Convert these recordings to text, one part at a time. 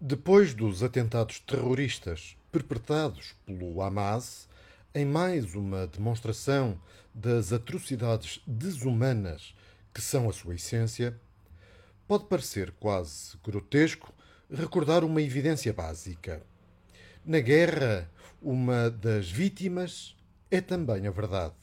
Depois dos atentados terroristas perpetrados pelo Hamas, em mais uma demonstração das atrocidades desumanas que são a sua essência, pode parecer quase grotesco recordar uma evidência básica. Na guerra, uma das vítimas é também a verdade.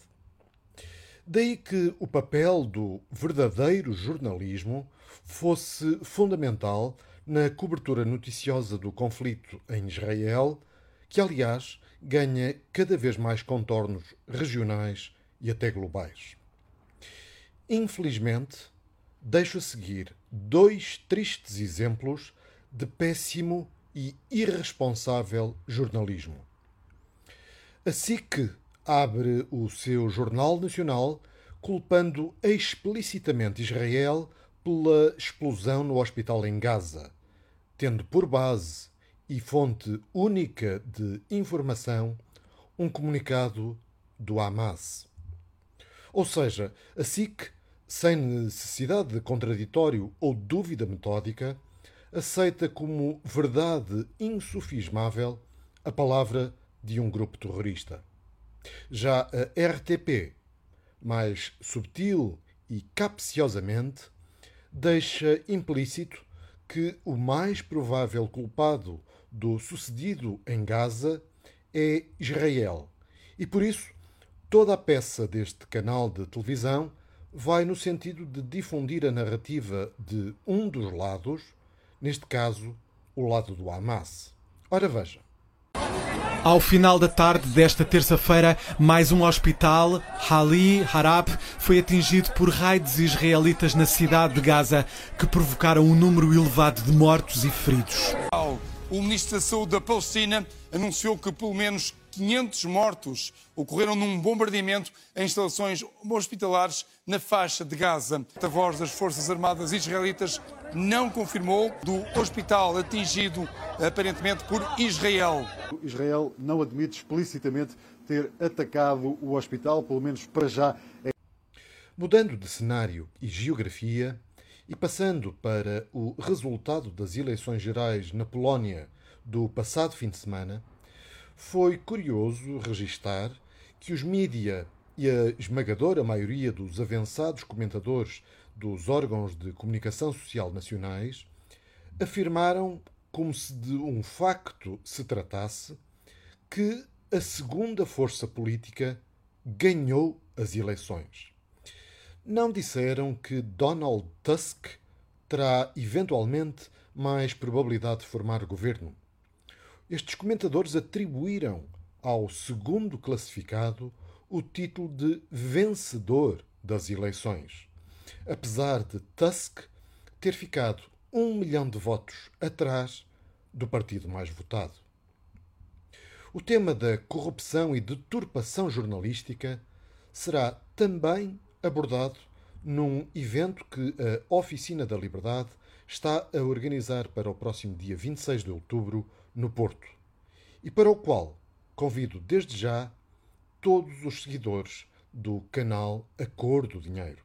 Daí que o papel do verdadeiro jornalismo fosse fundamental na cobertura noticiosa do conflito em Israel, que, aliás, ganha cada vez mais contornos regionais e até globais. Infelizmente, deixo a seguir dois tristes exemplos de péssimo e irresponsável jornalismo. A SIC abre o seu Jornal Nacional culpando explicitamente Israel pela explosão no hospital em Gaza, tendo por base e fonte única de informação um comunicado do Hamas. Ou seja, a SIC, sem necessidade de contraditório ou dúvida metódica, aceita como verdade insufismável a palavra de um grupo terrorista. Já a RTP, mais subtil e capciosamente, deixa implícito que o mais provável culpado do sucedido em Gaza é Israel. E por isso, toda a peça deste canal de televisão vai no sentido de difundir a narrativa de um dos lados, neste caso, o lado do Hamas. Ora veja. Ao final da tarde desta terça-feira, mais um hospital, Hali Harab, foi atingido por raids israelitas na cidade de Gaza, que provocaram um número elevado de mortos e feridos. O Ministro da Saúde da Palestina anunciou que pelo menos 500 mortos ocorreram num bombardeamento em instalações hospitalares na faixa de Gaza. A voz das Forças Armadas israelitas não confirmou do hospital atingido aparentemente por Israel. Israel não admite explicitamente ter atacado o hospital, pelo menos para já. Mudando de cenário e geografia, e passando para o resultado das eleições gerais na Polónia do passado fim de semana, foi curioso registar que os mídia e a esmagadora maioria dos avançados comentadores dos órgãos de comunicação social nacionais afirmaram, como se de um facto se tratasse, que a segunda força política ganhou as eleições não disseram que Donald Tusk terá eventualmente mais probabilidade de formar governo. Estes comentadores atribuíram ao segundo classificado o título de vencedor das eleições, apesar de Tusk ter ficado um milhão de votos atrás do partido mais votado. O tema da corrupção e deturpação jornalística será também abordado num evento que a Oficina da Liberdade está a organizar para o próximo dia 26 de outubro no Porto e para o qual convido desde já todos os seguidores do canal A Cor do Dinheiro.